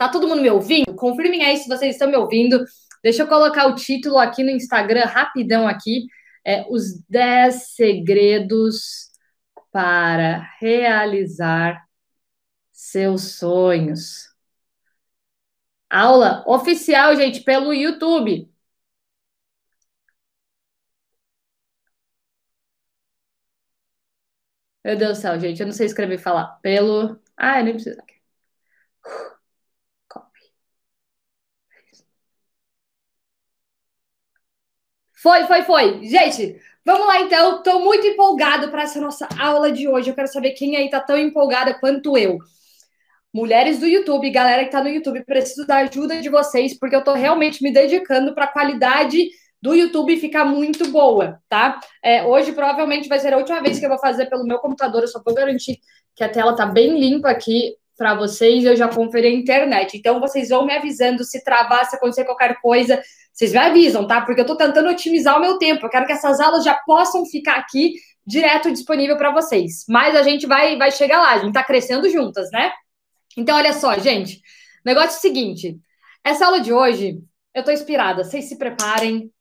Tá todo mundo me ouvindo? Confirmem aí se vocês estão me ouvindo. Deixa eu colocar o título aqui no Instagram, rapidão aqui. É, os 10 segredos para realizar seus sonhos. Aula oficial, gente, pelo YouTube. Meu Deus do céu, gente, eu não sei escrever e falar. Pelo. Ah, eu nem preciso. Foi, foi, foi. Gente, vamos lá então. Estou muito empolgado para essa nossa aula de hoje. Eu quero saber quem aí está tão empolgada quanto eu. Mulheres do YouTube, galera que está no YouTube, preciso da ajuda de vocês, porque eu estou realmente me dedicando para a qualidade do YouTube ficar muito boa, tá? É, hoje provavelmente vai ser a última vez que eu vou fazer pelo meu computador, eu só vou garantir que a tela tá bem limpa aqui para vocês, eu já conferi a internet. Então vocês vão me avisando se travar, se acontecer qualquer coisa, vocês me avisam, tá? Porque eu tô tentando otimizar o meu tempo. Eu quero que essas aulas já possam ficar aqui direto disponível para vocês. Mas a gente vai vai chegar lá, a gente tá crescendo juntas, né? Então olha só, gente. Negócio é o seguinte, essa aula de hoje eu tô inspirada. Vocês se preparem,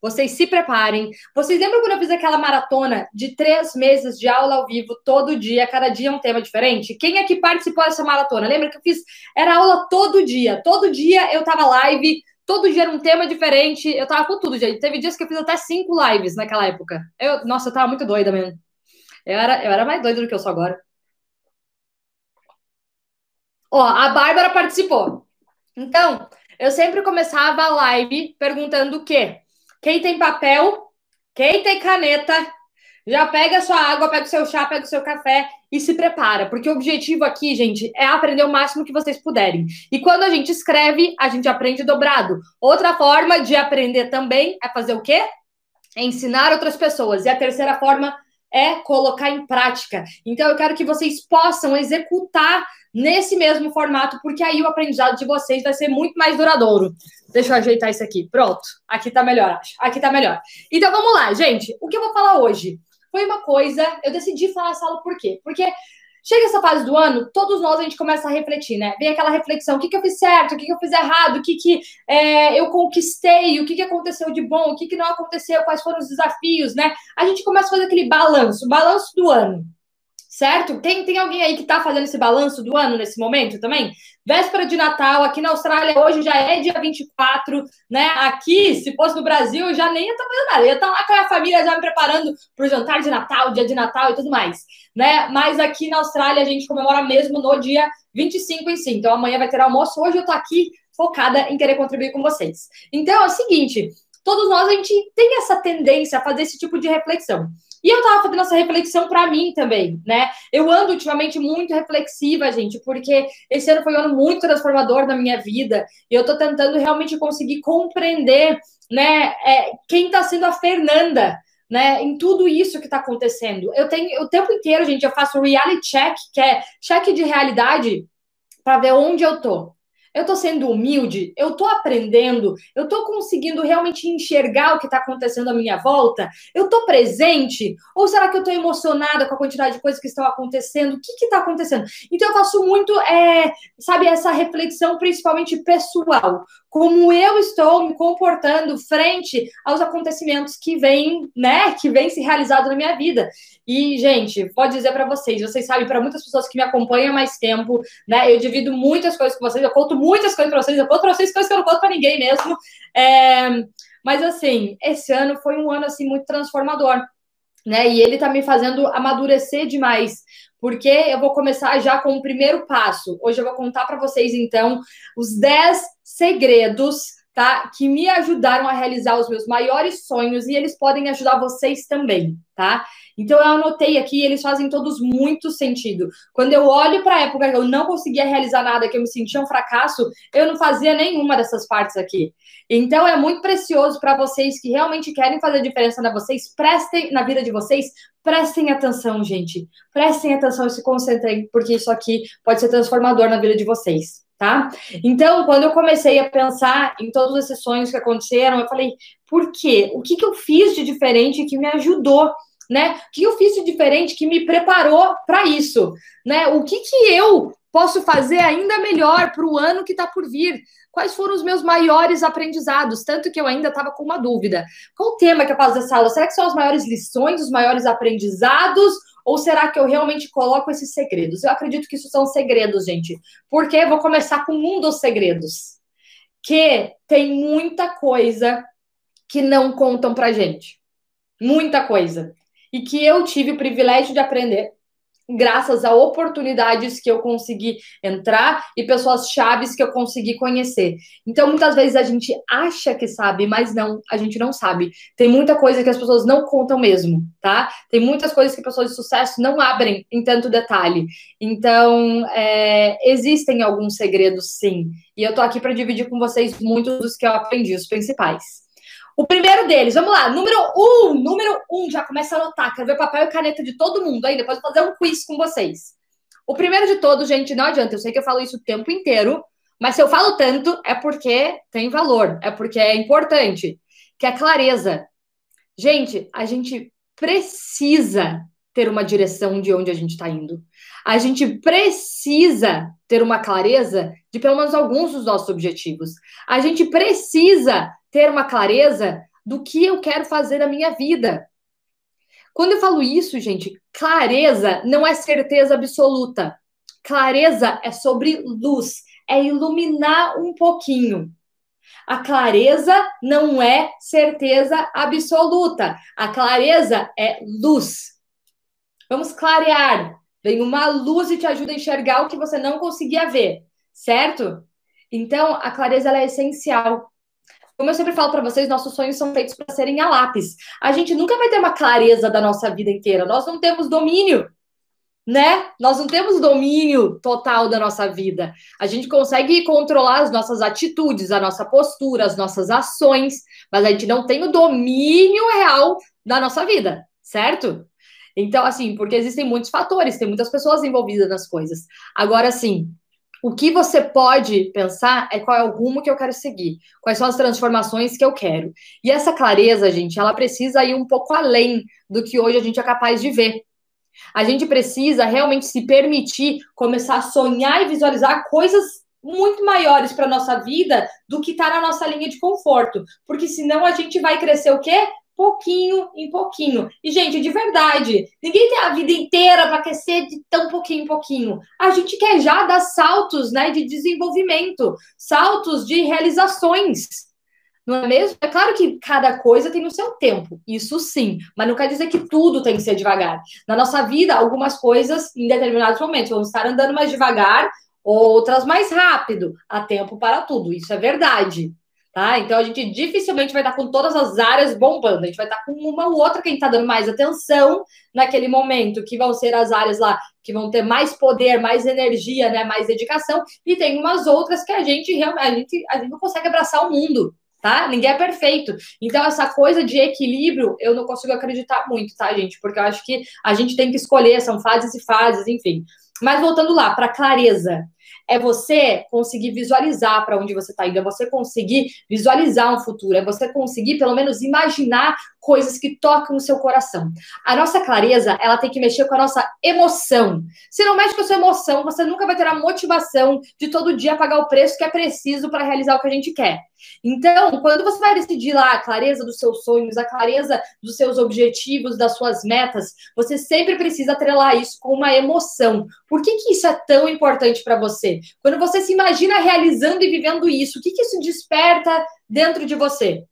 vocês se preparem. Vocês lembram quando eu fiz aquela maratona de três meses de aula ao vivo, todo dia, cada dia um tema diferente? Quem é que participou dessa maratona? Lembra que eu fiz? Era aula todo dia. Todo dia eu tava live, todo dia era um tema diferente. Eu tava com tudo, gente. Teve dias que eu fiz até cinco lives naquela época. Eu, nossa, eu tava muito doida mesmo. Eu era, eu era mais doida do que eu sou agora. Ó, a Bárbara participou. Então, eu sempre começava a live perguntando o quê? Quem tem papel, quem tem caneta, já pega sua água, pega o seu chá, pega o seu café e se prepara, porque o objetivo aqui, gente, é aprender o máximo que vocês puderem. E quando a gente escreve, a gente aprende dobrado. Outra forma de aprender também é fazer o quê? É ensinar outras pessoas. E a terceira forma é colocar em prática. Então eu quero que vocês possam executar nesse mesmo formato, porque aí o aprendizado de vocês vai ser muito mais duradouro. Deixa eu ajeitar isso aqui. Pronto. Aqui tá melhor, acho. Aqui tá melhor. Então vamos lá, gente. O que eu vou falar hoje? Foi uma coisa. Eu decidi falar essa aula por quê? Porque chega essa fase do ano, todos nós a gente começa a refletir, né? Vem aquela reflexão: o que, que eu fiz certo, o que, que eu fiz errado, o que, que é, eu conquistei, o que, que aconteceu de bom, o que, que não aconteceu, quais foram os desafios, né? A gente começa a fazer aquele balanço, balanço do ano certo? Tem, tem alguém aí que está fazendo esse balanço do ano nesse momento também? Véspera de Natal, aqui na Austrália hoje já é dia 24, né? Aqui, se fosse no Brasil, eu já nem ia estar fazendo nada. Eu ia estar tá lá com a família já me preparando para o jantar de Natal, dia de Natal e tudo mais, né? Mas aqui na Austrália a gente comemora mesmo no dia 25 em si. Então amanhã vai ter almoço. Hoje eu tô aqui focada em querer contribuir com vocês. Então é o seguinte, todos nós a gente tem essa tendência a fazer esse tipo de reflexão. E eu tava fazendo essa reflexão para mim também, né? Eu ando ultimamente muito reflexiva, gente, porque esse ano foi um ano muito transformador na minha vida. E eu tô tentando realmente conseguir compreender, né, é, quem tá sendo a Fernanda, né, em tudo isso que está acontecendo. Eu tenho o tempo inteiro, gente, eu faço reality check, que é check de realidade, para ver onde eu tô eu estou sendo humilde, eu estou aprendendo, eu estou conseguindo realmente enxergar o que está acontecendo à minha volta, eu estou presente, ou será que eu estou emocionada com a quantidade de coisas que estão acontecendo? O que está acontecendo? Então eu faço muito, é, sabe, essa reflexão principalmente pessoal, como eu estou me comportando frente aos acontecimentos que vêm, né, que vêm se realizando na minha vida. E, gente, pode dizer para vocês, vocês sabem, para muitas pessoas que me acompanham há mais tempo, né, eu divido muitas coisas com vocês, eu conto muitas coisas para vocês, eu conto para vocês coisas que eu não conto para ninguém mesmo. É, mas, assim, esse ano foi um ano, assim, muito transformador, né, e ele tá me fazendo amadurecer demais, porque eu vou começar já com o primeiro passo. Hoje eu vou contar para vocês, então, os 10 segredos, tá? Que me ajudaram a realizar os meus maiores sonhos e eles podem ajudar vocês também, tá? Então eu anotei aqui, eles fazem todos muito sentido. Quando eu olho para a época que eu não conseguia realizar nada, que eu me sentia um fracasso, eu não fazia nenhuma dessas partes aqui. Então é muito precioso para vocês que realmente querem fazer diferença na vocês, prestem na vida de vocês, prestem atenção, gente. Prestem atenção e se concentrem, porque isso aqui pode ser transformador na vida de vocês. Tá? Então, quando eu comecei a pensar em todos esses sonhos que aconteceram, eu falei, por quê? O que, que eu fiz de diferente que me ajudou né? O que eu fiz de diferente que me preparou para isso, né? O que que eu posso fazer ainda melhor para o ano que está por vir? Quais foram os meus maiores aprendizados? Tanto que eu ainda estava com uma dúvida. Qual o tema que eu faço dessa aula? Será que são as maiores lições, os maiores aprendizados? Ou será que eu realmente coloco esses segredos? Eu acredito que isso são segredos, gente. Porque vou começar com um dos segredos. Que tem muita coisa que não contam pra gente. Muita coisa. E que eu tive o privilégio de aprender graças a oportunidades que eu consegui entrar e pessoas chaves que eu consegui conhecer. Então, muitas vezes a gente acha que sabe, mas não, a gente não sabe. Tem muita coisa que as pessoas não contam mesmo, tá? Tem muitas coisas que pessoas de sucesso não abrem em tanto detalhe. Então, é, existem alguns segredos, sim. E eu tô aqui para dividir com vocês muitos dos que eu aprendi, os principais. O primeiro deles, vamos lá, número um, número um, já começa a anotar, quero ver papel e caneta de todo mundo aí, depois vou fazer um quiz com vocês. O primeiro de todos, gente, não adianta, eu sei que eu falo isso o tempo inteiro, mas se eu falo tanto, é porque tem valor, é porque é importante, que é a clareza. Gente, a gente precisa ter uma direção de onde a gente está indo. A gente precisa ter uma clareza de pelo menos alguns dos nossos objetivos. A gente precisa ter uma clareza do que eu quero fazer na minha vida. Quando eu falo isso, gente, clareza não é certeza absoluta. Clareza é sobre luz, é iluminar um pouquinho. A clareza não é certeza absoluta. A clareza é luz. Vamos clarear. Vem uma luz e te ajuda a enxergar o que você não conseguia ver, certo? Então, a clareza é essencial. Como eu sempre falo para vocês, nossos sonhos são feitos para serem a lápis. A gente nunca vai ter uma clareza da nossa vida inteira. Nós não temos domínio, né? Nós não temos domínio total da nossa vida. A gente consegue controlar as nossas atitudes, a nossa postura, as nossas ações, mas a gente não tem o domínio real da nossa vida, certo? Então, assim, porque existem muitos fatores, tem muitas pessoas envolvidas nas coisas. Agora, assim, o que você pode pensar é qual é o rumo que eu quero seguir, quais são as transformações que eu quero. E essa clareza, gente, ela precisa ir um pouco além do que hoje a gente é capaz de ver. A gente precisa realmente se permitir começar a sonhar e visualizar coisas muito maiores para nossa vida do que está na nossa linha de conforto, porque senão a gente vai crescer o quê? Pouquinho em pouquinho. E, gente, de verdade, ninguém tem a vida inteira para crescer de tão pouquinho em pouquinho. A gente quer já dar saltos né, de desenvolvimento, saltos de realizações. Não é mesmo? É claro que cada coisa tem o seu tempo, isso sim, mas não quer dizer que tudo tem que ser devagar. Na nossa vida, algumas coisas, em determinados momentos, vão estar andando mais devagar, outras mais rápido. Há tempo para tudo, isso é verdade. Tá? Então a gente dificilmente vai estar com todas as áreas bombando, a gente vai estar com uma ou outra que a gente está dando mais atenção naquele momento, que vão ser as áreas lá que vão ter mais poder, mais energia, né, mais dedicação, e tem umas outras que a gente realmente a gente, a gente não consegue abraçar o mundo, tá? Ninguém é perfeito. Então, essa coisa de equilíbrio, eu não consigo acreditar muito, tá, gente? Porque eu acho que a gente tem que escolher, são fases e fases, enfim. Mas voltando lá, para clareza é você conseguir visualizar para onde você está indo, é você conseguir visualizar um futuro, é você conseguir pelo menos imaginar coisas que tocam o seu coração. A nossa clareza, ela tem que mexer com a nossa emoção. Se não mexe com a sua emoção, você nunca vai ter a motivação de todo dia pagar o preço que é preciso para realizar o que a gente quer. Então, quando você vai decidir lá a clareza dos seus sonhos, a clareza dos seus objetivos, das suas metas, você sempre precisa atrelar isso com uma emoção. Por que, que isso é tão importante para você? Quando você se imagina realizando e vivendo isso, o que, que isso desperta dentro de você?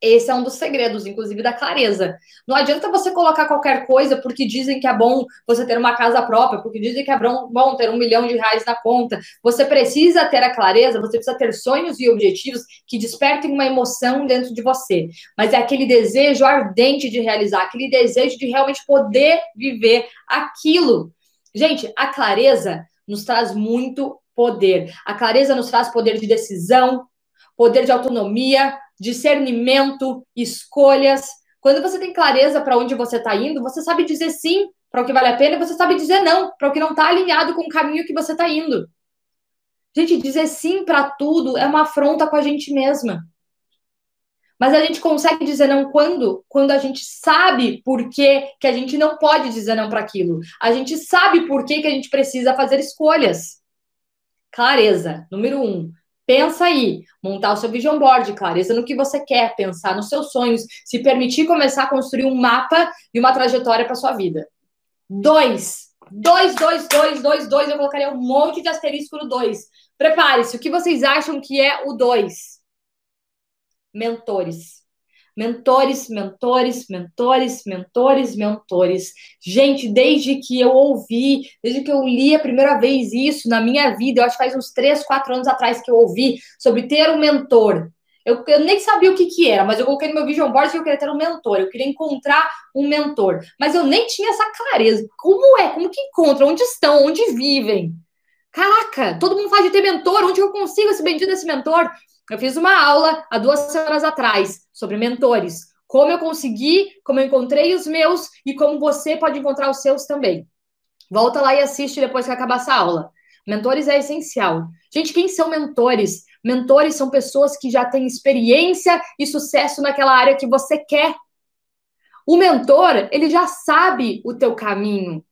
Esse é um dos segredos, inclusive, da clareza. Não adianta você colocar qualquer coisa porque dizem que é bom você ter uma casa própria, porque dizem que é bom ter um milhão de reais na conta. Você precisa ter a clareza, você precisa ter sonhos e objetivos que despertem uma emoção dentro de você. Mas é aquele desejo ardente de realizar, aquele desejo de realmente poder viver aquilo. Gente, a clareza nos traz muito poder. A clareza nos traz poder de decisão, poder de autonomia, discernimento, escolhas. Quando você tem clareza para onde você está indo, você sabe dizer sim para o que vale a pena e você sabe dizer não para o que não está alinhado com o caminho que você está indo. Gente, dizer sim para tudo é uma afronta com a gente mesma. Mas a gente consegue dizer não quando? Quando a gente sabe por que, que a gente não pode dizer não para aquilo. A gente sabe por que, que a gente precisa fazer escolhas. Clareza, número um. Pensa aí, montar o seu vision board, clareza no que você quer, pensar nos seus sonhos, se permitir começar a construir um mapa e uma trajetória para sua vida. Dois, dois, dois, dois, dois, dois, eu colocaria um monte de asterisco no dois. Prepare-se, o que vocês acham que é o dois? mentores. Mentores, mentores, mentores, mentores, mentores. Gente, desde que eu ouvi, desde que eu li a primeira vez isso na minha vida, eu acho que faz uns 3, 4 anos atrás que eu ouvi sobre ter um mentor. Eu, eu, nem sabia o que, que era, mas eu coloquei no meu vision board que eu queria ter um mentor, eu queria encontrar um mentor. Mas eu nem tinha essa clareza. Como é? Como que encontra? Onde estão? Onde vivem? Caraca, todo mundo faz de ter mentor. Onde eu consigo esse bendito desse mentor? Eu fiz uma aula há duas semanas atrás sobre mentores. Como eu consegui, como eu encontrei os meus e como você pode encontrar os seus também. Volta lá e assiste depois que acabar essa aula. Mentores é essencial. Gente, quem são mentores? Mentores são pessoas que já têm experiência e sucesso naquela área que você quer. O mentor, ele já sabe o teu caminho.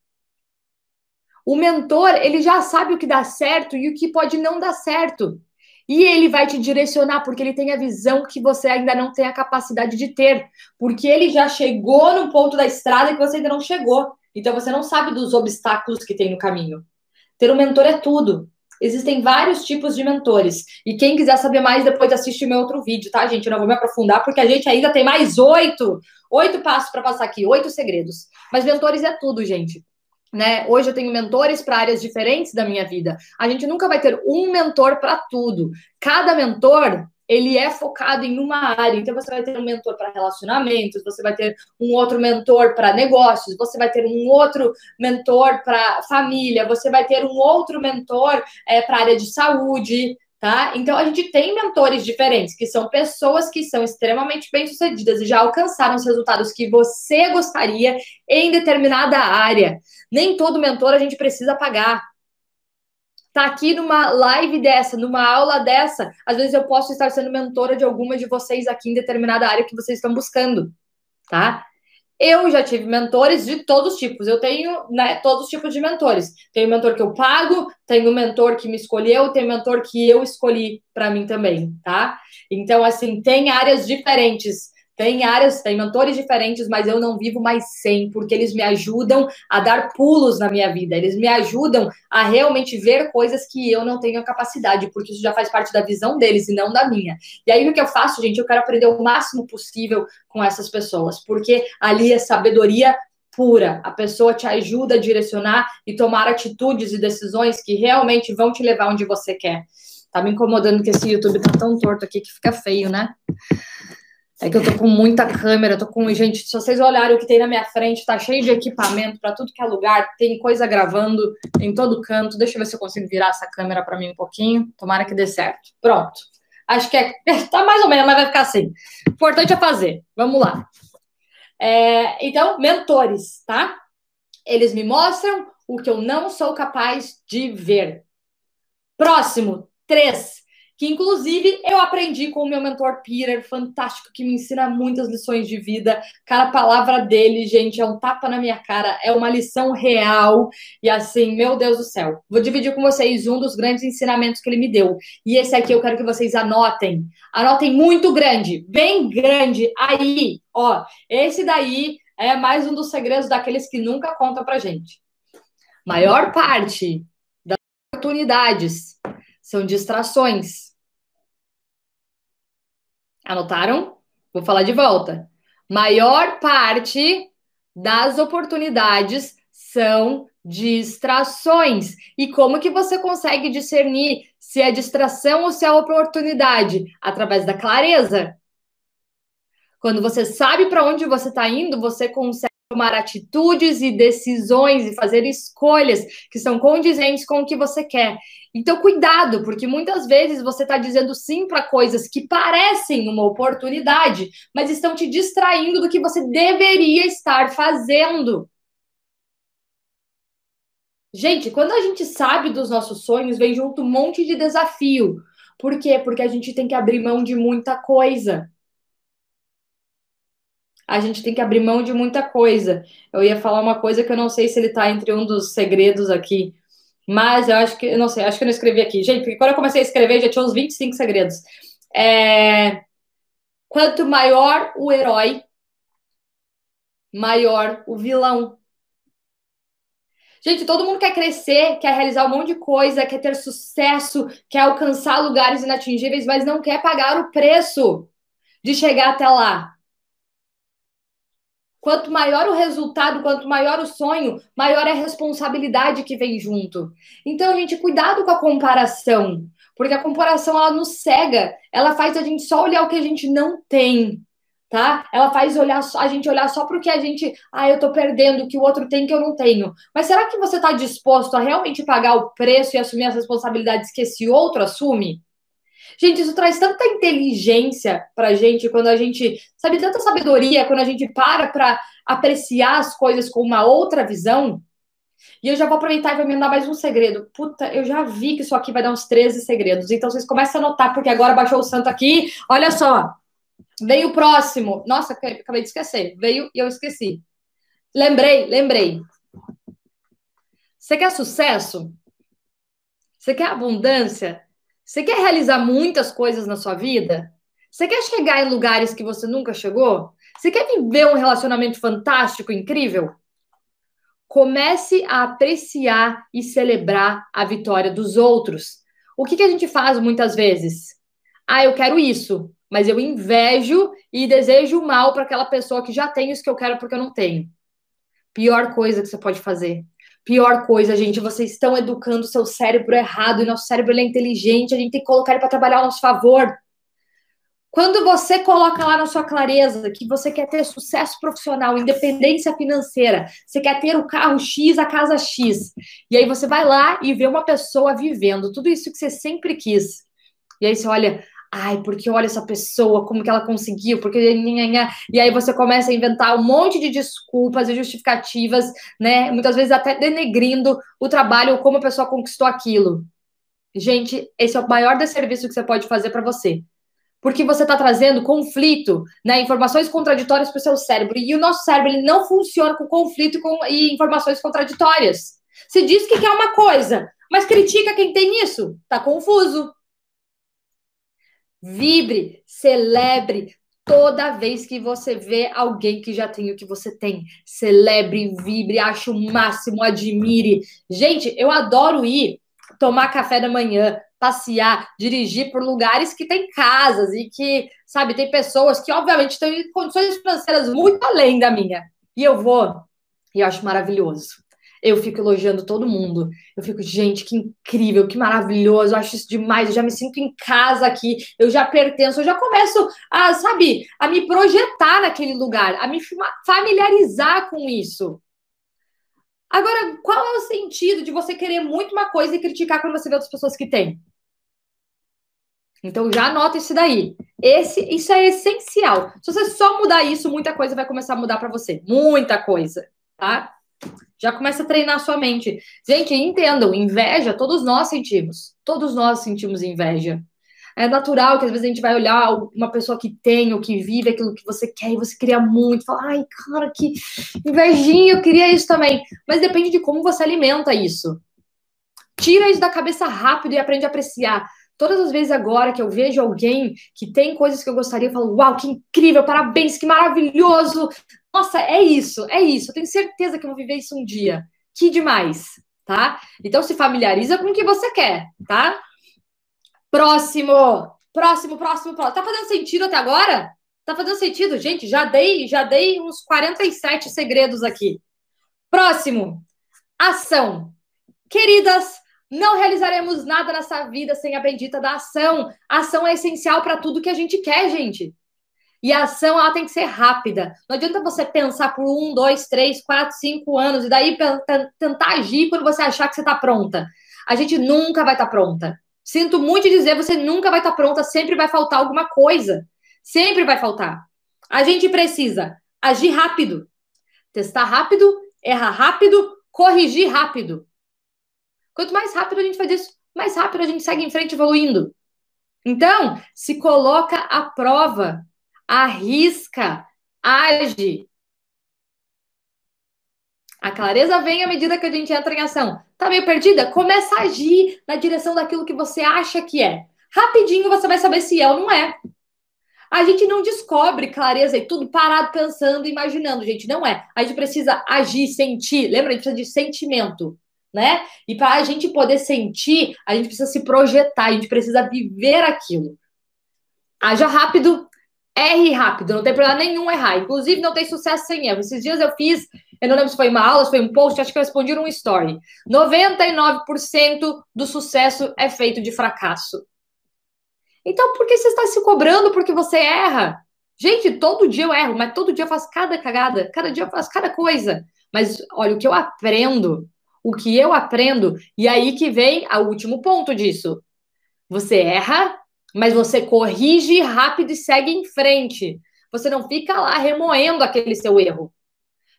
O mentor, ele já sabe o que dá certo e o que pode não dar certo. E ele vai te direcionar, porque ele tem a visão que você ainda não tem a capacidade de ter. Porque ele já chegou no ponto da estrada que você ainda não chegou. Então você não sabe dos obstáculos que tem no caminho. Ter um mentor é tudo. Existem vários tipos de mentores. E quem quiser saber mais, depois assiste meu outro vídeo, tá, gente? Eu não vou me aprofundar, porque a gente ainda tem mais oito, oito passos para passar aqui, oito segredos. Mas mentores é tudo, gente né? Hoje eu tenho mentores para áreas diferentes da minha vida. A gente nunca vai ter um mentor para tudo. Cada mentor ele é focado em uma área. Então, você vai ter um mentor para relacionamentos, você vai ter um outro mentor para negócios, você vai ter um outro mentor para família, você vai ter um outro mentor é, para área de saúde, tá? Então a gente tem mentores diferentes, que são pessoas que são extremamente bem-sucedidas e já alcançaram os resultados que você gostaria em determinada área. Nem todo mentor a gente precisa pagar. Tá aqui numa live dessa, numa aula dessa, às vezes eu posso estar sendo mentora de alguma de vocês aqui em determinada área que vocês estão buscando, tá? Eu já tive mentores de todos os tipos. Eu tenho né, todos os tipos de mentores. Tenho mentor que eu pago, tenho mentor que me escolheu, tenho mentor que eu escolhi para mim também, tá? Então, assim, tem áreas diferentes tem áreas, tem mentores diferentes, mas eu não vivo mais sem, porque eles me ajudam a dar pulos na minha vida, eles me ajudam a realmente ver coisas que eu não tenho capacidade, porque isso já faz parte da visão deles e não da minha. E aí o que eu faço, gente, eu quero aprender o máximo possível com essas pessoas, porque ali é sabedoria pura. A pessoa te ajuda a direcionar e tomar atitudes e decisões que realmente vão te levar onde você quer. Tá me incomodando que esse YouTube tá tão torto aqui que fica feio, né? É que eu tô com muita câmera, tô com. Gente, se vocês olharem o que tem na minha frente, tá cheio de equipamento para tudo que é lugar, tem coisa gravando em todo canto. Deixa eu ver se eu consigo virar essa câmera para mim um pouquinho. Tomara que dê certo. Pronto. Acho que é. Tá mais ou menos, mas vai ficar assim. O importante é fazer. Vamos lá. É, então, mentores, tá? Eles me mostram o que eu não sou capaz de ver. Próximo, três que inclusive eu aprendi com o meu mentor Peter, fantástico, que me ensina muitas lições de vida. Cara, palavra dele, gente, é um tapa na minha cara, é uma lição real. E assim, meu Deus do céu. Vou dividir com vocês um dos grandes ensinamentos que ele me deu. E esse aqui eu quero que vocês anotem. Anotem muito grande, bem grande. Aí, ó, esse daí é mais um dos segredos daqueles que nunca contam pra gente. Maior parte das oportunidades são distrações Anotaram? Vou falar de volta. Maior parte das oportunidades são distrações. E como que você consegue discernir se é distração ou se é oportunidade? Através da clareza. Quando você sabe para onde você está indo, você consegue tomar atitudes e decisões e fazer escolhas que são condizentes com o que você quer. Então, cuidado, porque muitas vezes você está dizendo sim para coisas que parecem uma oportunidade, mas estão te distraindo do que você deveria estar fazendo. Gente, quando a gente sabe dos nossos sonhos, vem junto um monte de desafio. Por quê? Porque a gente tem que abrir mão de muita coisa. A gente tem que abrir mão de muita coisa. Eu ia falar uma coisa que eu não sei se ele está entre um dos segredos aqui, mas eu acho que, eu não sei, acho que eu não escrevi aqui. Gente, quando eu comecei a escrever já tinha uns 25 segredos. É... Quanto maior o herói, maior o vilão. Gente, todo mundo quer crescer, quer realizar um monte de coisa, quer ter sucesso, quer alcançar lugares inatingíveis, mas não quer pagar o preço de chegar até lá. Quanto maior o resultado, quanto maior o sonho, maior é a responsabilidade que vem junto. Então, gente, cuidado com a comparação, porque a comparação ela nos cega, ela faz a gente só olhar o que a gente não tem tá? Ela faz olhar a gente olhar só porque a gente, ah, eu tô perdendo o que o outro tem que eu não tenho. Mas será que você está disposto a realmente pagar o preço e assumir as responsabilidades que esse outro assume? Gente, isso traz tanta inteligência pra gente quando a gente, sabe, tanta sabedoria quando a gente para para apreciar as coisas com uma outra visão. E eu já vou aproveitar e vou me dar mais um segredo. Puta, eu já vi que isso aqui vai dar uns 13 segredos. Então vocês começam a anotar, porque agora baixou o santo aqui. Olha só. Veio o próximo. Nossa, acabei de esquecer. Veio e eu esqueci. Lembrei, lembrei. Você quer sucesso? Você quer abundância? Você quer realizar muitas coisas na sua vida? Você quer chegar em lugares que você nunca chegou? Você quer viver um relacionamento fantástico, incrível? Comece a apreciar e celebrar a vitória dos outros. O que, que a gente faz muitas vezes? Ah, eu quero isso mas eu invejo e desejo mal para aquela pessoa que já tem isso que eu quero porque eu não tenho. Pior coisa que você pode fazer. Pior coisa, gente, vocês estão educando o seu cérebro errado e nosso cérebro é inteligente, a gente tem que colocar ele para trabalhar ao nosso favor. Quando você coloca lá na sua clareza que você quer ter sucesso profissional, independência financeira, você quer ter o carro X, a casa X, e aí você vai lá e vê uma pessoa vivendo tudo isso que você sempre quis. E aí você olha, Ai, porque olha essa pessoa, como que ela conseguiu, porque. E aí você começa a inventar um monte de desculpas e justificativas, né? Muitas vezes até denegrindo o trabalho ou como a pessoa conquistou aquilo. Gente, esse é o maior desserviço que você pode fazer para você. Porque você está trazendo conflito, né? Informações contraditórias para o seu cérebro. E o nosso cérebro ele não funciona com conflito com, e informações contraditórias. Se diz que quer uma coisa, mas critica quem tem isso. Tá confuso. Vibre, celebre toda vez que você vê alguém que já tem o que você tem. Celebre, vibre, ache o máximo, admire. Gente, eu adoro ir tomar café da manhã, passear, dirigir por lugares que tem casas e que, sabe, tem pessoas que, obviamente, têm condições financeiras muito além da minha. E eu vou e eu acho maravilhoso eu fico elogiando todo mundo. Eu fico, gente, que incrível, que maravilhoso, eu acho isso demais, eu já me sinto em casa aqui, eu já pertenço, eu já começo a, sabe, a me projetar naquele lugar, a me familiarizar com isso. Agora, qual é o sentido de você querer muito uma coisa e criticar quando você vê outras pessoas que têm? Então já anota isso daí. Esse, isso é essencial. Se você só mudar isso, muita coisa vai começar a mudar para você. Muita coisa, tá? Já começa a treinar a sua mente. Gente, entendam, inveja, todos nós sentimos. Todos nós sentimos inveja. É natural que às vezes a gente vai olhar uma pessoa que tem ou que vive aquilo que você quer e você queria muito, fala, ai, cara, que invejinha, eu queria isso também. Mas depende de como você alimenta isso. Tira isso da cabeça rápido e aprende a apreciar. Todas as vezes agora que eu vejo alguém que tem coisas que eu gostaria, eu falo, uau, que incrível, parabéns, que maravilhoso. Nossa, é isso, é isso. Eu tenho certeza que eu vou viver isso um dia. Que demais, tá? Então se familiariza com o que você quer, tá? Próximo, próximo, próximo, próximo. Tá fazendo sentido até agora? Tá fazendo sentido, gente? Já dei, já dei uns 47 segredos aqui. Próximo. Ação. Queridas, não realizaremos nada nessa vida sem a bendita da ação. Ação é essencial para tudo que a gente quer, gente. E a ação ela tem que ser rápida. Não adianta você pensar por um, dois, três, quatro, cinco anos e daí tentar agir quando você achar que você está pronta. A gente nunca vai estar tá pronta. Sinto muito dizer, você nunca vai estar tá pronta. Sempre vai faltar alguma coisa. Sempre vai faltar. A gente precisa agir rápido, testar rápido, errar rápido, corrigir rápido. Quanto mais rápido a gente faz isso, mais rápido a gente segue em frente evoluindo. Então, se coloca à prova, arrisca, age. A clareza vem à medida que a gente entra em ação. Tá meio perdida? Começa a agir na direção daquilo que você acha que é. Rapidinho você vai saber se é ou não é. A gente não descobre clareza e tudo parado pensando, imaginando, gente, não é. A gente precisa agir, sentir. Lembra? A gente precisa de sentimento, né? E para a gente poder sentir, a gente precisa se projetar, a gente precisa viver aquilo. Haja rápido, erre rápido, não tem problema nenhum errar. Inclusive, não tem sucesso sem erro. Esses dias eu fiz, eu não lembro se foi uma aula, se foi um post, acho que eu respondi num story. 99% do sucesso é feito de fracasso. Então, por que você está se cobrando porque você erra? Gente, todo dia eu erro, mas todo dia eu faço cada cagada, cada dia eu faço cada coisa. Mas olha, o que eu aprendo, o que eu aprendo, e aí que vem o último ponto disso. Você erra, mas você corrige rápido e segue em frente. Você não fica lá remoendo aquele seu erro.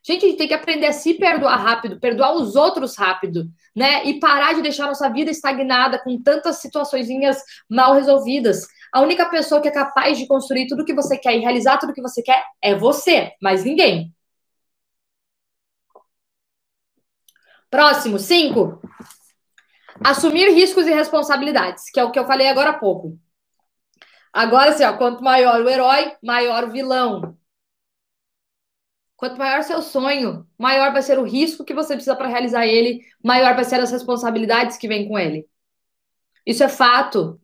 Gente, a gente tem que aprender a se perdoar rápido, perdoar os outros rápido, né? E parar de deixar nossa vida estagnada com tantas situações mal resolvidas. A única pessoa que é capaz de construir tudo que você quer e realizar tudo que você quer é você, mais ninguém. Próximo, cinco. Assumir riscos e responsabilidades, que é o que eu falei agora há pouco. Agora, assim, ó, quanto maior o herói, maior o vilão. Quanto maior seu sonho, maior vai ser o risco que você precisa para realizar ele, maior vai ser as responsabilidades que vêm com ele. Isso é fato.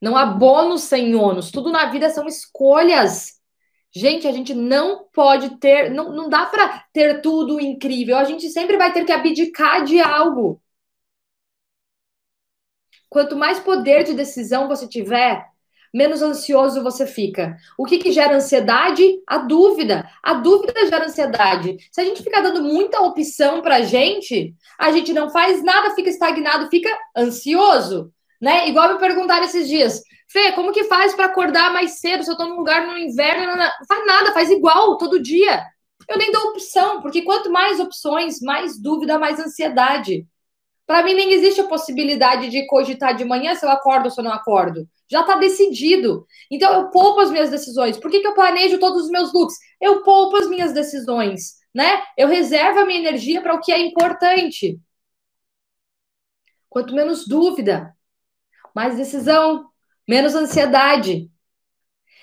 Não há bônus sem ônus. Tudo na vida são escolhas. Gente, a gente não pode ter, não, não dá para ter tudo incrível. A gente sempre vai ter que abdicar de algo. Quanto mais poder de decisão você tiver, menos ansioso você fica. O que, que gera ansiedade? A dúvida. A dúvida gera ansiedade. Se a gente ficar dando muita opção pra gente, a gente não faz nada, fica estagnado, fica ansioso. Né? Igual me perguntaram esses dias, Fê, como que faz para acordar mais cedo se eu tô num lugar no inverno? Não, não faz nada, faz igual todo dia. Eu nem dou opção, porque quanto mais opções, mais dúvida, mais ansiedade. Para mim, nem existe a possibilidade de cogitar de manhã se eu acordo ou se eu não acordo. Já está decidido. Então, eu poupo as minhas decisões. Por que, que eu planejo todos os meus looks? Eu poupo as minhas decisões, né? Eu reservo a minha energia para o que é importante. Quanto menos dúvida, mais decisão, menos ansiedade.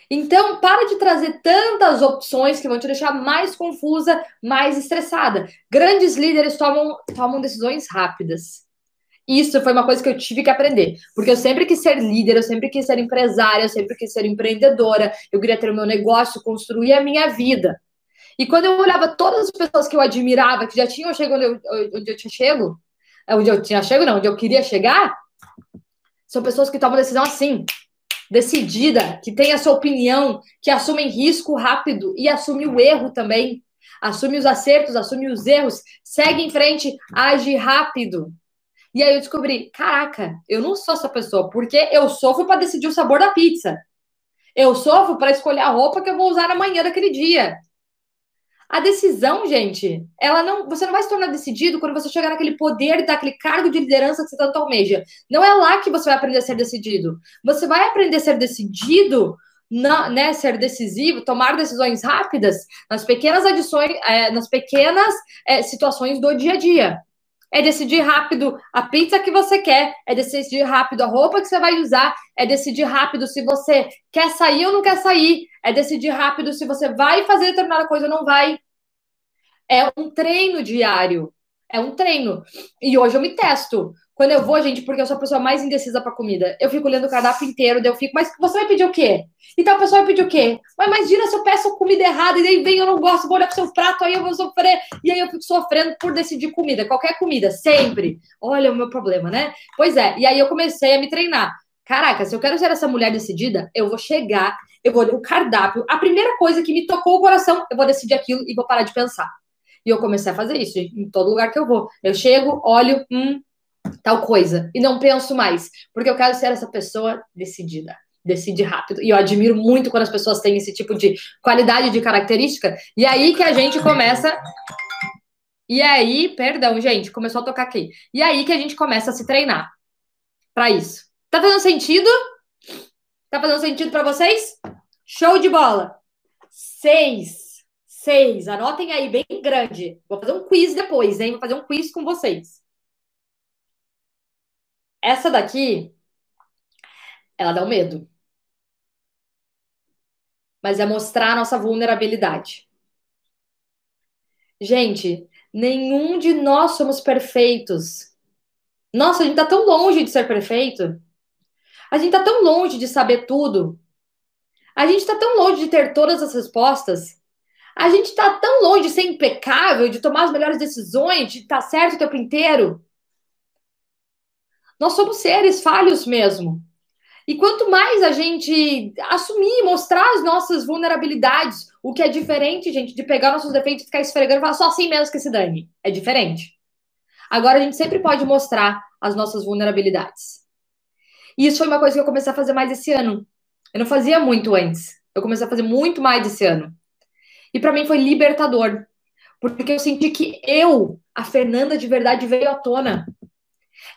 Então, para de trazer tantas opções que vão te deixar mais confusa, mais estressada. Grandes líderes tomam, tomam decisões rápidas. Isso foi uma coisa que eu tive que aprender. Porque eu sempre quis ser líder, eu sempre quis ser empresária, eu sempre quis ser empreendedora, eu queria ter o meu negócio, construir a minha vida. E quando eu olhava todas as pessoas que eu admirava, que já tinham chegado onde eu, onde eu tinha chego, onde eu tinha chego, não, onde eu queria chegar, são pessoas que tomam decisão assim, decidida, que tem a sua opinião, que assumem risco rápido e assume o erro também. Assume os acertos, assume os erros, segue em frente, age rápido. E aí eu descobri, caraca, eu não sou essa pessoa, porque eu sofro para decidir o sabor da pizza. Eu sofro para escolher a roupa que eu vou usar amanhã daquele dia. A decisão, gente, ela não, você não vai se tornar decidido quando você chegar naquele poder daquele cargo de liderança que você tanto almeja. Não é lá que você vai aprender a ser decidido. Você vai aprender a ser decidido, na, né, ser decisivo, tomar decisões rápidas nas pequenas adições, é, nas pequenas é, situações do dia a dia. É decidir rápido a pizza que você quer, é decidir rápido a roupa que você vai usar, é decidir rápido se você quer sair ou não quer sair, é decidir rápido se você vai fazer determinada coisa ou não vai. É um treino diário. É um treino. E hoje eu me testo. Quando eu vou, gente, porque eu sou a pessoa mais indecisa pra comida. Eu fico olhando o cardápio inteiro, daí eu fico, mas você vai pedir o quê? Então a pessoa vai pedir o quê? Mas imagina se eu peço comida errada e daí vem, eu não gosto, vou olhar pro seu prato, aí eu vou sofrer. E aí eu fico sofrendo por decidir comida, qualquer comida, sempre. Olha o meu problema, né? Pois é, e aí eu comecei a me treinar. Caraca, se eu quero ser essa mulher decidida, eu vou chegar, eu vou o cardápio, a primeira coisa que me tocou o coração, eu vou decidir aquilo e vou parar de pensar. E eu comecei a fazer isso em todo lugar que eu vou. Eu chego, olho, hum, tal coisa. E não penso mais. Porque eu quero ser essa pessoa decidida. Decide rápido. E eu admiro muito quando as pessoas têm esse tipo de qualidade de característica. E aí que a gente começa. E aí, perdão, gente, começou a tocar aqui. E aí que a gente começa a se treinar para isso. Tá fazendo sentido? Tá fazendo sentido para vocês? Show de bola! Seis. Seis. Anotem aí, bem grande. Vou fazer um quiz depois, hein? Vou fazer um quiz com vocês. Essa daqui, ela dá um medo. Mas é mostrar a nossa vulnerabilidade. Gente, nenhum de nós somos perfeitos. Nossa, a gente tá tão longe de ser perfeito. A gente tá tão longe de saber tudo. A gente tá tão longe de ter todas as respostas. A gente tá tão longe de ser impecável, de tomar as melhores decisões, de estar tá certo o tempo inteiro. Nós somos seres falhos mesmo. E quanto mais a gente assumir, mostrar as nossas vulnerabilidades, o que é diferente, gente, de pegar nossos defeitos e ficar esfregando e falar só assim mesmo que se dane. É diferente. Agora a gente sempre pode mostrar as nossas vulnerabilidades. E isso foi uma coisa que eu comecei a fazer mais esse ano. Eu não fazia muito antes. Eu comecei a fazer muito mais esse ano. E para mim foi libertador. Porque eu senti que eu, a Fernanda de verdade, veio à tona.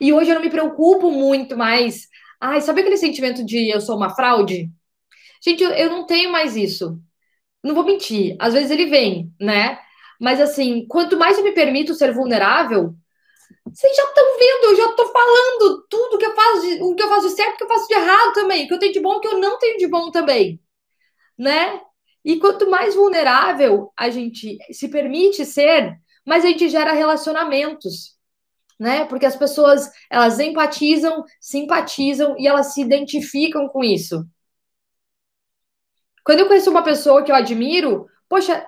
E hoje eu não me preocupo muito mais. Ai, sabe aquele sentimento de eu sou uma fraude? Gente, eu, não tenho mais isso. Não vou mentir. Às vezes ele vem, né? Mas assim, quanto mais eu me permito ser vulnerável, vocês já estão vendo, eu já estou falando tudo que eu faço, o que eu faço de certo, o que eu faço de errado também, o que eu tenho de bom, o que eu não tenho de bom também, né? E quanto mais vulnerável a gente se permite ser, mais a gente gera relacionamentos, né? Porque as pessoas, elas empatizam, simpatizam e elas se identificam com isso. Quando eu conheço uma pessoa que eu admiro, poxa,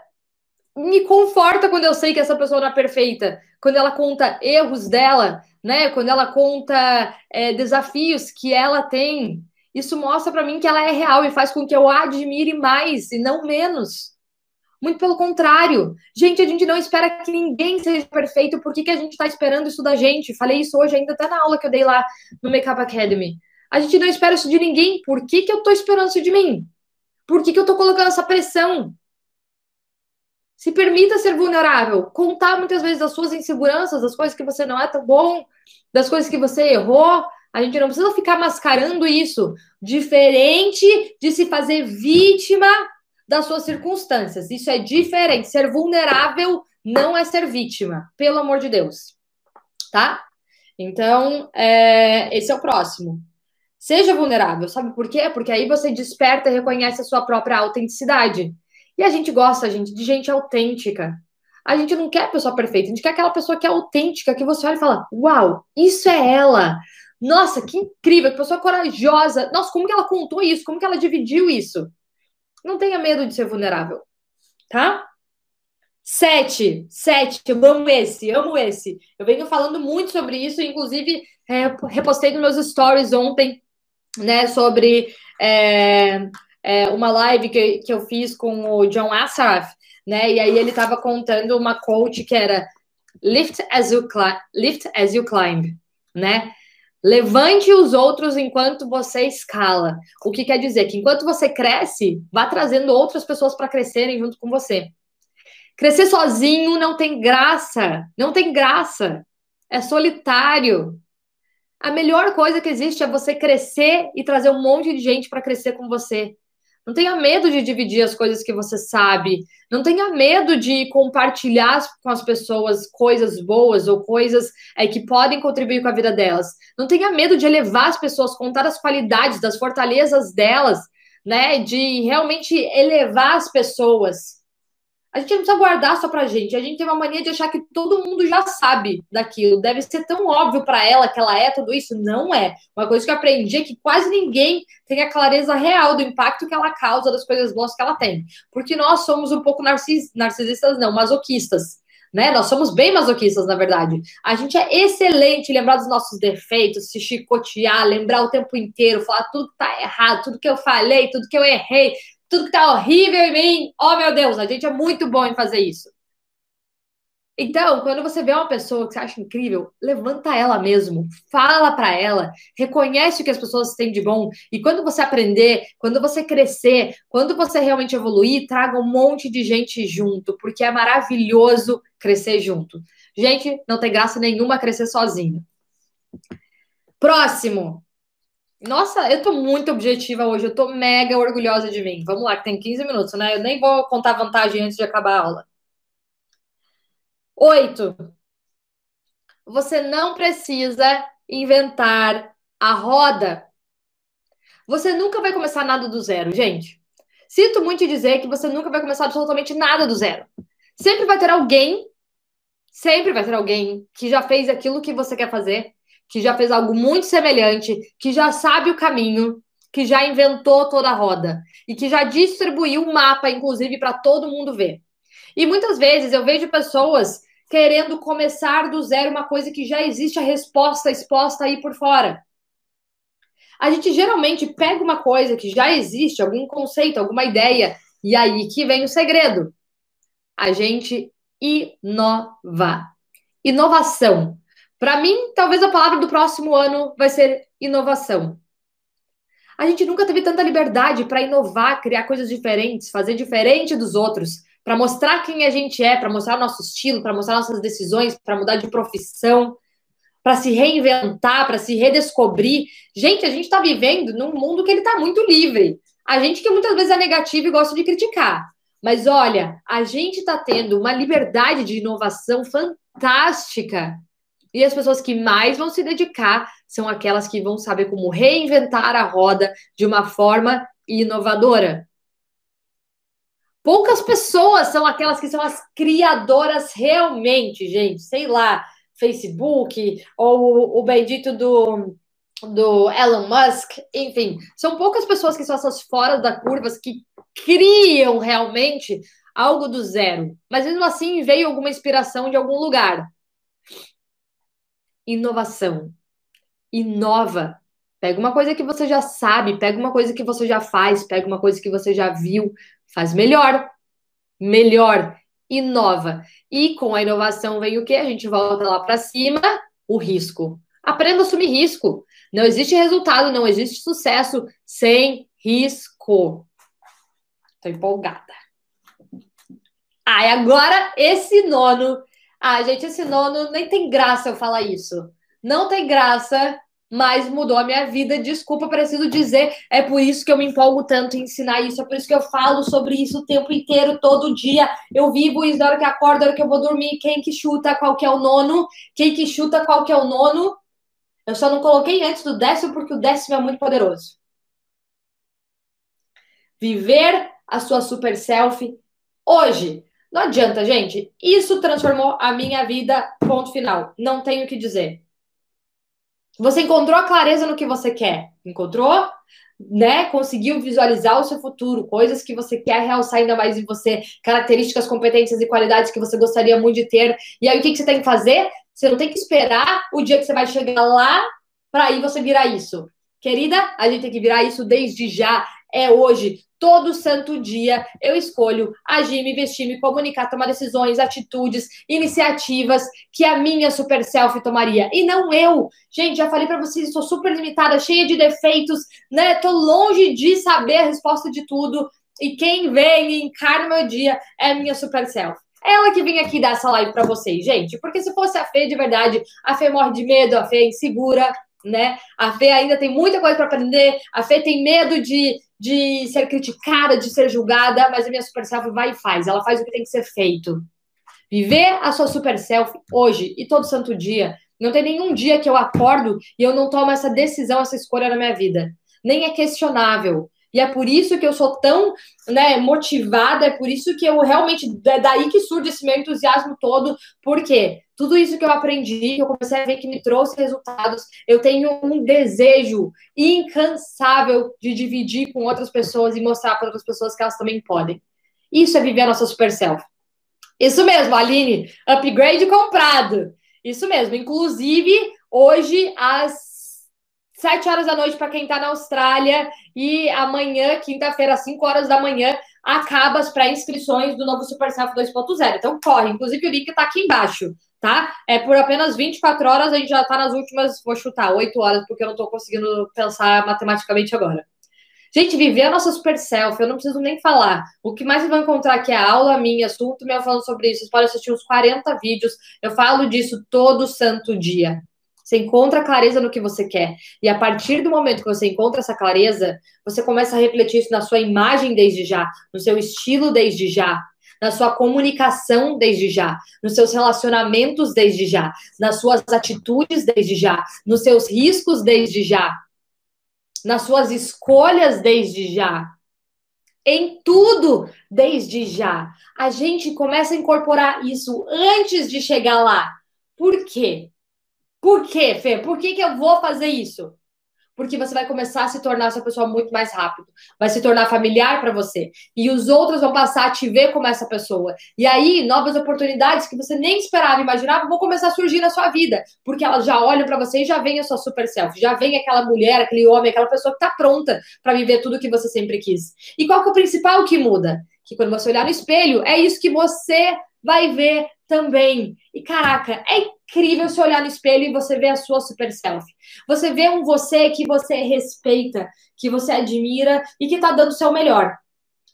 me conforta quando eu sei que essa pessoa não é perfeita, quando ela conta erros dela, né? Quando ela conta é, desafios que ela tem, isso mostra para mim que ela é real e faz com que eu a admire mais e não menos. Muito pelo contrário. Gente, a gente não espera que ninguém seja perfeito. Por que, que a gente está esperando isso da gente? Falei isso hoje ainda até na aula que eu dei lá no Makeup Academy. A gente não espera isso de ninguém. Por que, que eu estou esperando isso de mim? Por que, que eu estou colocando essa pressão? Se permita ser vulnerável, contar muitas vezes das suas inseguranças, das coisas que você não é tão bom, das coisas que você errou. A gente não precisa ficar mascarando isso, diferente de se fazer vítima das suas circunstâncias. Isso é diferente. Ser vulnerável não é ser vítima, pelo amor de Deus. Tá? Então, é, esse é o próximo. Seja vulnerável, sabe por quê? Porque aí você desperta e reconhece a sua própria autenticidade. E a gente gosta, gente, de gente autêntica. A gente não quer pessoa perfeita, a gente quer aquela pessoa que é autêntica, que você olha e fala: Uau, isso é ela! Nossa, que incrível, que pessoa corajosa! Nossa, como que ela contou isso? Como que ela dividiu isso? Não tenha medo de ser vulnerável, tá? Sete, sete, eu amo esse, amo esse. Eu venho falando muito sobre isso, inclusive é, repostei nos meus stories ontem, né, sobre é, é, uma live que, que eu fiz com o John Assaraf, né? E aí ele estava contando uma quote que era lift as you climb, lift as you climb, né? Levante os outros enquanto você escala. O que quer dizer que enquanto você cresce, vá trazendo outras pessoas para crescerem junto com você. Crescer sozinho não tem graça, não tem graça. É solitário. A melhor coisa que existe é você crescer e trazer um monte de gente para crescer com você. Não tenha medo de dividir as coisas que você sabe. Não tenha medo de compartilhar com as pessoas coisas boas ou coisas é, que podem contribuir com a vida delas. Não tenha medo de elevar as pessoas, contar as qualidades, das fortalezas delas, né? De realmente elevar as pessoas. A gente não precisa guardar só pra gente. A gente tem uma mania de achar que todo mundo já sabe daquilo. Deve ser tão óbvio para ela que ela é tudo isso. Não é. Uma coisa que eu aprendi é que quase ninguém tem a clareza real do impacto que ela causa das coisas boas que ela tem. Porque nós somos um pouco narcis... narcisistas, não, masoquistas. Né? Nós somos bem masoquistas, na verdade. A gente é excelente lembrar dos nossos defeitos, se chicotear, lembrar o tempo inteiro, falar tudo que tá errado, tudo que eu falei, tudo que eu errei, tudo que tá horrível em mim. Oh, meu Deus, a gente é muito bom em fazer isso. Então, quando você vê uma pessoa que você acha incrível, levanta ela mesmo, fala para ela, reconhece o que as pessoas têm de bom. E quando você aprender, quando você crescer, quando você realmente evoluir, traga um monte de gente junto, porque é maravilhoso crescer junto. Gente, não tem graça nenhuma crescer sozinho. Próximo. Nossa, eu tô muito objetiva hoje, eu tô mega orgulhosa de mim. Vamos lá, que tem 15 minutos, né? Eu nem vou contar vantagem antes de acabar a aula. Oito. Você não precisa inventar a roda. Você nunca vai começar nada do zero, gente. Sinto muito dizer que você nunca vai começar absolutamente nada do zero. Sempre vai ter alguém, sempre vai ter alguém que já fez aquilo que você quer fazer, que já fez algo muito semelhante, que já sabe o caminho, que já inventou toda a roda e que já distribuiu o mapa, inclusive, para todo mundo ver. E muitas vezes eu vejo pessoas querendo começar do zero uma coisa que já existe a resposta exposta aí por fora. A gente geralmente pega uma coisa que já existe, algum conceito, alguma ideia, e aí que vem o segredo. A gente inova. Inovação. Para mim, talvez a palavra do próximo ano vai ser inovação. A gente nunca teve tanta liberdade para inovar, criar coisas diferentes, fazer diferente dos outros, para mostrar quem a gente é, para mostrar nosso estilo, para mostrar nossas decisões, para mudar de profissão, para se reinventar, para se redescobrir. Gente, a gente está vivendo num mundo que ele está muito livre. A gente que muitas vezes é negativo e gosta de criticar. Mas olha, a gente está tendo uma liberdade de inovação fantástica. E as pessoas que mais vão se dedicar são aquelas que vão saber como reinventar a roda de uma forma inovadora. Poucas pessoas são aquelas que são as criadoras realmente, gente. Sei lá, Facebook, ou o bendito do, do Elon Musk, enfim, são poucas pessoas que são essas fora da curva que criam realmente algo do zero. Mas mesmo assim veio alguma inspiração de algum lugar. Inovação. Inova. Pega uma coisa que você já sabe, pega uma coisa que você já faz, pega uma coisa que você já viu, faz melhor. Melhor inova. E com a inovação vem o que? A gente volta lá para cima, o risco. Aprenda a assumir risco. Não existe resultado, não existe sucesso sem risco. Tô empolgada. Ah, e agora esse nono. Ah, gente, esse nono nem tem graça eu falar isso. Não tem graça mas mudou a minha vida. Desculpa, preciso dizer. É por isso que eu me empolgo tanto em ensinar isso. É por isso que eu falo sobre isso o tempo inteiro, todo dia. Eu vivo isso da hora que acordo, da hora que eu vou dormir. Quem que chuta qual que é o nono? Quem que chuta qual que é o nono? Eu só não coloquei antes do décimo porque o décimo é muito poderoso. Viver a sua super selfie hoje. Não adianta, gente. Isso transformou a minha vida. Ponto final. Não tenho o que dizer. Você encontrou a clareza no que você quer? Encontrou? Né? Conseguiu visualizar o seu futuro, coisas que você quer realçar ainda mais em você, características, competências e qualidades que você gostaria muito de ter. E aí o que, que você tem que fazer? Você não tem que esperar o dia que você vai chegar lá para aí você virar isso. Querida, a gente tem que virar isso desde já. É hoje todo santo dia eu escolho agir, me vestir, me comunicar, tomar decisões, atitudes, iniciativas que a minha super self tomaria e não eu. Gente, já falei para vocês, sou super limitada, cheia de defeitos, né? Tô longe de saber a resposta de tudo e quem vem e encarna meu dia é a minha super self. É ela que vem aqui dar essa live para vocês, gente. Porque se fosse a Fê de verdade, a Fê morre de medo, a Fê é insegura, né? A Fê ainda tem muita coisa para aprender, a Fê tem medo de, de ser criticada, de ser julgada, mas a minha super self vai e faz, ela faz o que tem que ser feito. Viver a sua super self hoje e todo santo dia. Não tem nenhum dia que eu acordo e eu não tomo essa decisão, essa escolha na minha vida. Nem é questionável. E é por isso que eu sou tão né, motivada, é por isso que eu realmente. É daí que surge esse meu entusiasmo todo, porque tudo isso que eu aprendi, que eu comecei a ver que me trouxe resultados, eu tenho um desejo incansável de dividir com outras pessoas e mostrar para outras pessoas que elas também podem. Isso é viver a nossa super self. Isso mesmo, Aline, upgrade comprado. Isso mesmo. Inclusive, hoje, às sete horas da noite para quem está na Austrália e amanhã, quinta-feira, às 5 horas da manhã, acaba as pré-inscrições do novo Super Self 2.0. Então corre, inclusive o link está aqui embaixo, tá? É por apenas 24 horas, a gente já está nas últimas, vou chutar, 8 horas, porque eu não estou conseguindo pensar matematicamente agora. Gente, viver a nossa super self, eu não preciso nem falar. O que mais vocês vão encontrar aqui é a aula minha, assunto meu falando sobre isso. Vocês podem assistir uns 40 vídeos. Eu falo disso todo santo dia. Você encontra clareza no que você quer. E a partir do momento que você encontra essa clareza, você começa a refletir isso na sua imagem desde já, no seu estilo desde já, na sua comunicação desde já, nos seus relacionamentos desde já, nas suas atitudes desde já, nos seus riscos desde já, nas suas escolhas desde já. Em tudo desde já. A gente começa a incorporar isso antes de chegar lá. Por quê? Por quê, Fê? Por que, que eu vou fazer isso? Porque você vai começar a se tornar essa pessoa muito mais rápido. Vai se tornar familiar para você. E os outros vão passar a te ver como essa pessoa. E aí, novas oportunidades que você nem esperava, imaginava, vão começar a surgir na sua vida. Porque elas já olham para você e já vem a sua super self. Já vem aquela mulher, aquele homem, aquela pessoa que está pronta para viver tudo que você sempre quis. E qual que é o principal que muda? Que quando você olhar no espelho, é isso que você vai ver também. E caraca, é incrível se olhar no espelho e você ver a sua super self. Você vê um você que você respeita, que você admira e que tá dando o seu melhor.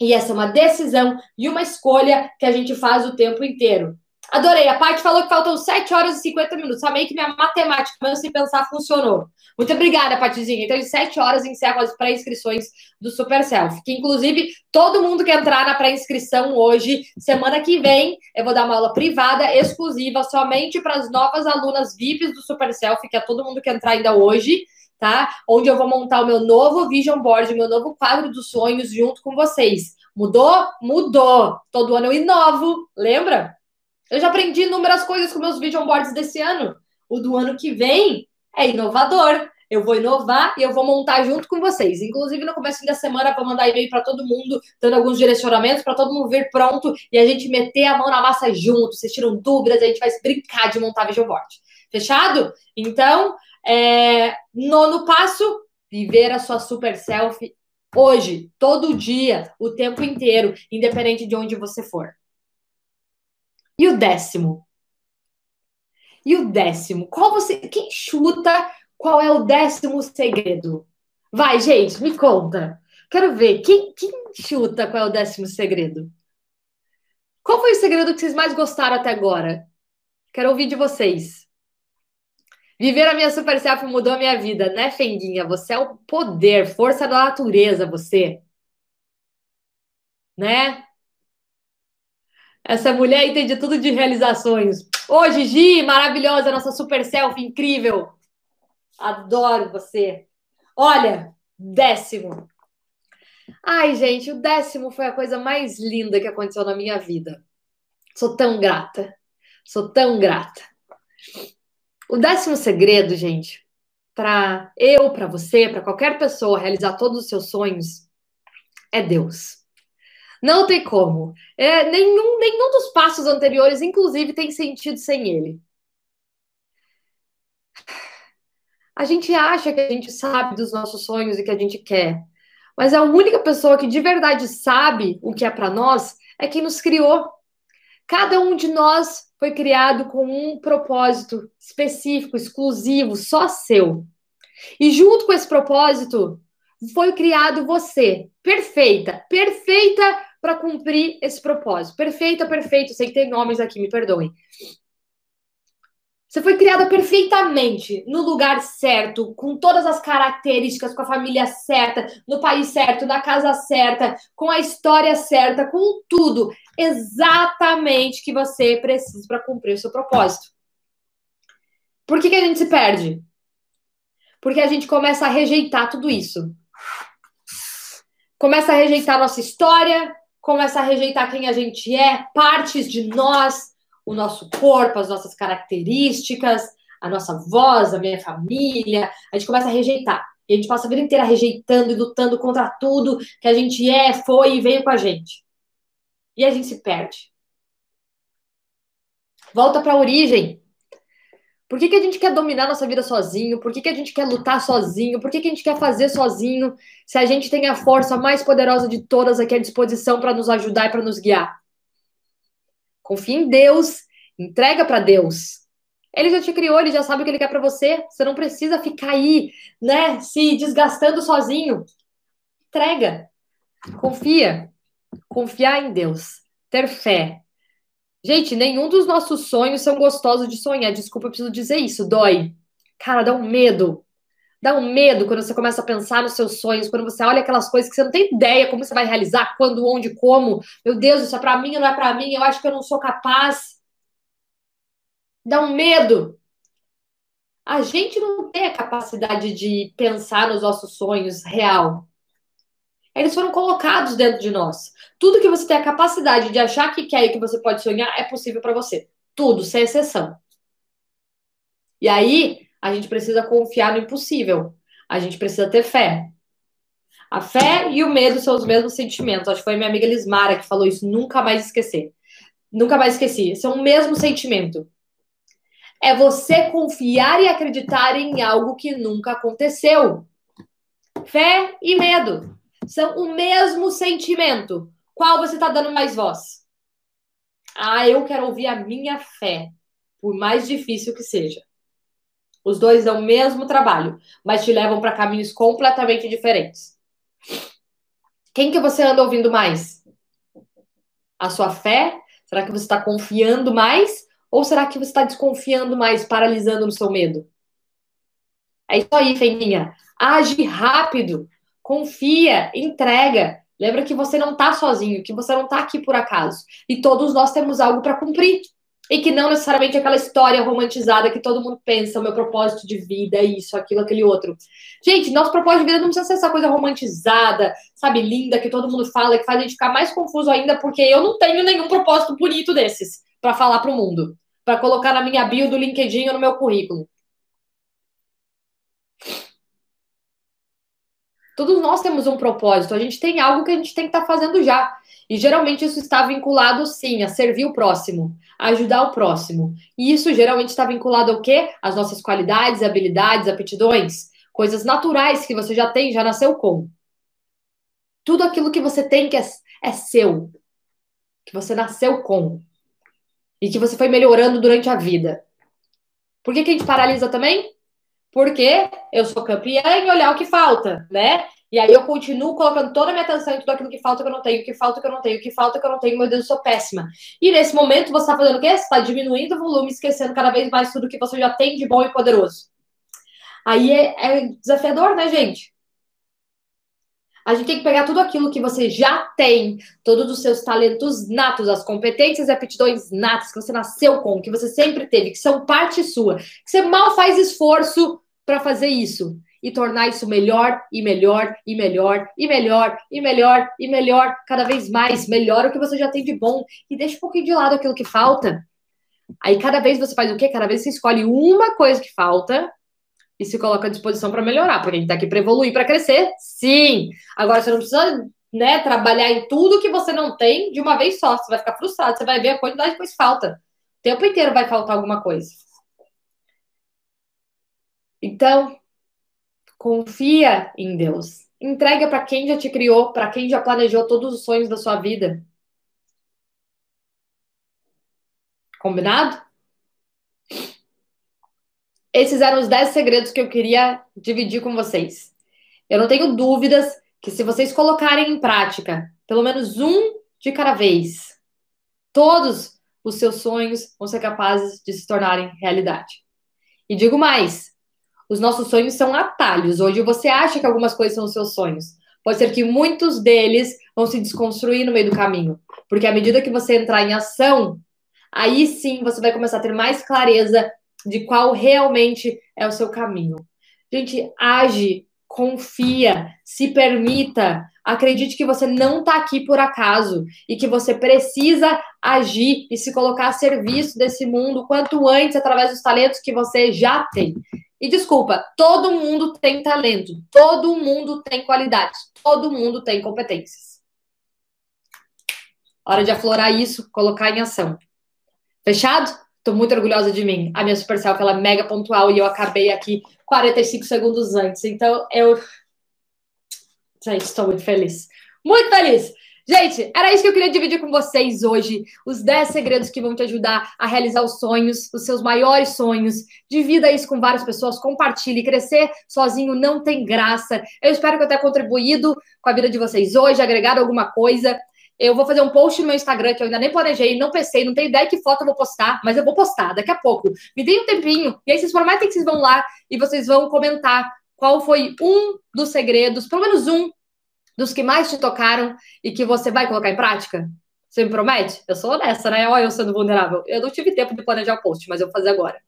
E essa é uma decisão e uma escolha que a gente faz o tempo inteiro. Adorei. A Paty falou que faltam 7 horas e 50 minutos. Amei que minha matemática, mesmo sem pensar, funcionou. Muito obrigada, Patizinha. Então, em 7 horas, encerro as pré-inscrições do Super Self. Que, inclusive, todo mundo que entrar na pré-inscrição hoje, semana que vem, eu vou dar uma aula privada, exclusiva, somente para as novas alunas VIPs do Super Self, que é todo mundo que entrar ainda hoje, tá? Onde eu vou montar o meu novo Vision Board, meu novo quadro dos sonhos junto com vocês. Mudou? Mudou. Todo ano eu inovo, lembra? Eu já aprendi inúmeras coisas com meus vision boards desse ano. O do ano que vem é inovador. Eu vou inovar e eu vou montar junto com vocês. Inclusive, no começo da semana, vou mandar e-mail para todo mundo, dando alguns direcionamentos para todo mundo vir pronto e a gente meter a mão na massa junto. Vocês tiram dúvidas, a gente vai brincar de montar vision board. Fechado? Então, é... nono passo: viver a sua super selfie hoje, todo dia, o tempo inteiro, independente de onde você for. E o décimo? E o décimo? Qual você. Quem chuta qual é o décimo segredo? Vai, gente, me conta. Quero ver. Quem, quem chuta qual é o décimo segredo? Qual foi o segredo que vocês mais gostaram até agora? Quero ouvir de vocês. Viver a minha super self mudou a minha vida, né, Fenguinha? Você é o poder, força da natureza, você. Né? Essa mulher entende tudo de realizações. Ô, Gigi, maravilhosa, nossa super selfie, incrível. Adoro você. Olha, décimo. Ai, gente, o décimo foi a coisa mais linda que aconteceu na minha vida. Sou tão grata. Sou tão grata. O décimo segredo, gente, para eu, para você, para qualquer pessoa realizar todos os seus sonhos, é Deus. Não tem como. É, nenhum, nenhum dos passos anteriores, inclusive, tem sentido sem ele. A gente acha que a gente sabe dos nossos sonhos e que a gente quer. Mas a única pessoa que de verdade sabe o que é para nós é quem nos criou. Cada um de nós foi criado com um propósito específico, exclusivo, só seu. E junto com esse propósito, foi criado você, perfeita, perfeita para cumprir esse propósito. Perfeita, perfeito. Sei que tem nomes aqui, me perdoem. Você foi criada perfeitamente, no lugar certo, com todas as características, com a família certa, no país certo, na casa certa, com a história certa, com tudo exatamente que você precisa para cumprir o seu propósito. Por que, que a gente se perde? Porque a gente começa a rejeitar tudo isso. Começa a rejeitar nossa história, começa a rejeitar quem a gente é, partes de nós, o nosso corpo, as nossas características, a nossa voz, a minha família. A gente começa a rejeitar. E a gente passa a vida inteira rejeitando e lutando contra tudo que a gente é, foi e veio com a gente. E a gente se perde. Volta para a origem. Por que, que a gente quer dominar nossa vida sozinho? Por que, que a gente quer lutar sozinho? Por que, que a gente quer fazer sozinho? Se a gente tem a força mais poderosa de todas aqui à disposição para nos ajudar e para nos guiar. Confia em Deus, entrega para Deus. Ele já te criou, ele já sabe o que ele quer para você. Você não precisa ficar aí, né, se desgastando sozinho. Entrega. Confia. Confiar em Deus. Ter fé. Gente, nenhum dos nossos sonhos são gostosos de sonhar. Desculpa, eu preciso dizer isso. Dói. Cara, dá um medo. Dá um medo quando você começa a pensar nos seus sonhos, quando você olha aquelas coisas que você não tem ideia como você vai realizar, quando, onde, como. Meu Deus, isso é para mim, não é para mim, eu acho que eu não sou capaz. Dá um medo. A gente não tem a capacidade de pensar nos nossos sonhos real. Eles foram colocados dentro de nós. Tudo que você tem a capacidade de achar que quer e que você pode sonhar é possível para você. Tudo, sem exceção. E aí, a gente precisa confiar no impossível. A gente precisa ter fé. A fé e o medo são os mesmos sentimentos. Acho que foi minha amiga Lismara que falou isso, nunca mais esquecer. Nunca mais esqueci. São o mesmo sentimento. É você confiar e acreditar em algo que nunca aconteceu. Fé e medo são o mesmo sentimento. Qual você está dando mais voz? Ah, eu quero ouvir a minha fé, por mais difícil que seja. Os dois dão o mesmo trabalho, mas te levam para caminhos completamente diferentes. Quem que você anda ouvindo mais? A sua fé? Será que você está confiando mais? Ou será que você está desconfiando mais, paralisando no seu medo? É isso aí, Feninha. Age rápido, confia, entrega. Lembra que você não está sozinho, que você não está aqui por acaso. E todos nós temos algo para cumprir e que não necessariamente aquela história romantizada que todo mundo pensa, o meu propósito de vida, é isso, aquilo, aquele outro. Gente, nosso propósito de vida não precisa ser essa coisa romantizada, sabe, linda, que todo mundo fala, que faz a gente ficar mais confuso ainda, porque eu não tenho nenhum propósito bonito desses para falar para o mundo, para colocar na minha bio do LinkedIn ou no meu currículo. Todos nós temos um propósito, a gente tem algo que a gente tem que estar tá fazendo já. E geralmente isso está vinculado, sim, a servir o próximo, a ajudar o próximo. E isso geralmente está vinculado ao quê? As nossas qualidades, habilidades, aptidões, coisas naturais que você já tem, já nasceu com. Tudo aquilo que você tem que é, é seu, que você nasceu com e que você foi melhorando durante a vida. Por que, que a gente paralisa também? Porque eu sou campeã em olhar o que falta, né? E aí eu continuo colocando toda a minha atenção em tudo aquilo que falta que eu não tenho, que falta que eu não tenho, que falta que eu não tenho, meu Deus, eu sou péssima. E nesse momento você está fazendo o quê? Você está diminuindo o volume, esquecendo cada vez mais tudo que você já tem de bom e poderoso. Aí é, é desafiador, né, gente? A gente tem que pegar tudo aquilo que você já tem, todos os seus talentos natos, as competências e aptidões natas que você nasceu com, que você sempre teve, que são parte sua, que você mal faz esforço para fazer isso e tornar isso melhor e melhor e melhor e melhor e melhor e melhor, cada vez mais, melhor o que você já tem de bom e deixa um pouquinho de lado aquilo que falta. Aí cada vez você faz o quê? Cada vez você escolhe uma coisa que falta e se coloca à disposição para melhorar, porque a gente tá aqui para evoluir, para crescer. Sim. Agora você não precisa, né, trabalhar em tudo que você não tem de uma vez só. Você vai ficar frustrado, você vai ver a quantidade que falta. O tempo inteiro vai faltar alguma coisa. Então, Confia em Deus. Entrega para quem já te criou, para quem já planejou todos os sonhos da sua vida. Combinado? Esses eram os 10 segredos que eu queria dividir com vocês. Eu não tenho dúvidas que se vocês colocarem em prática, pelo menos um de cada vez, todos os seus sonhos vão ser capazes de se tornarem realidade. E digo mais, os nossos sonhos são atalhos. Hoje você acha que algumas coisas são os seus sonhos. Pode ser que muitos deles vão se desconstruir no meio do caminho. Porque à medida que você entrar em ação, aí sim você vai começar a ter mais clareza de qual realmente é o seu caminho. Gente, age, confia, se permita, acredite que você não está aqui por acaso e que você precisa agir e se colocar a serviço desse mundo quanto antes através dos talentos que você já tem. E desculpa, todo mundo tem talento, todo mundo tem qualidades, todo mundo tem competências. Hora de aflorar isso, colocar em ação. Fechado? Tô muito orgulhosa de mim. A minha super selfie ela é mega pontual e eu acabei aqui 45 segundos antes. Então eu. Gente, estou muito feliz. Muito feliz! Gente, era isso que eu queria dividir com vocês hoje. Os 10 segredos que vão te ajudar a realizar os sonhos, os seus maiores sonhos. Divida isso com várias pessoas, compartilhe. Crescer sozinho não tem graça. Eu espero que eu tenha contribuído com a vida de vocês hoje, agregado alguma coisa. Eu vou fazer um post no meu Instagram que eu ainda nem planejei, não pensei, não tenho ideia que foto eu vou postar, mas eu vou postar daqui a pouco. Me deem um tempinho, e aí vocês prometem que vocês vão lá e vocês vão comentar qual foi um dos segredos, pelo menos um dos que mais te tocaram e que você vai colocar em prática? Você me promete? Eu sou honesta, né? Olha eu sendo vulnerável. Eu não tive tempo de planejar o post, mas eu vou fazer agora.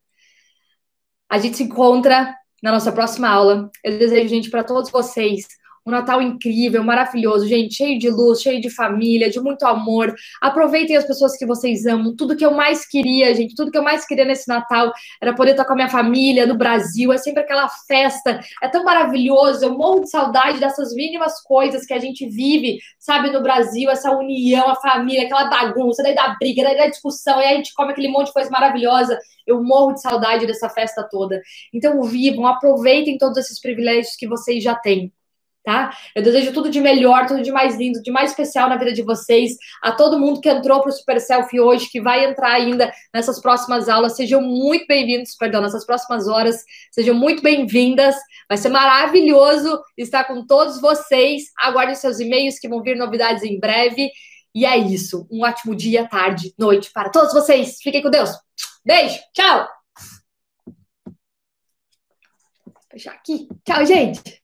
A gente se encontra na nossa próxima aula. Eu desejo, gente, para todos vocês um Natal incrível, maravilhoso, gente, cheio de luz, cheio de família, de muito amor. Aproveitem as pessoas que vocês amam. Tudo que eu mais queria, gente, tudo que eu mais queria nesse Natal era poder estar com a minha família no Brasil. É sempre aquela festa, é tão maravilhoso. Eu morro de saudade dessas mínimas coisas que a gente vive, sabe, no Brasil, essa união, a família, aquela bagunça, daí da briga, daí da discussão, e aí a gente come aquele monte de coisa maravilhosa. Eu morro de saudade dessa festa toda. Então, vivam, aproveitem todos esses privilégios que vocês já têm tá? Eu desejo tudo de melhor, tudo de mais lindo, de mais especial na vida de vocês. A todo mundo que entrou para o Super Selfie hoje, que vai entrar ainda nessas próximas aulas, sejam muito bem-vindos, perdão, nessas próximas horas, sejam muito bem-vindas. Vai ser maravilhoso estar com todos vocês. Aguardem seus e-mails que vão vir novidades em breve. E é isso. Um ótimo dia, tarde, noite para todos vocês. Fiquem com Deus. Beijo. Tchau. Vou fechar aqui. Tchau, gente.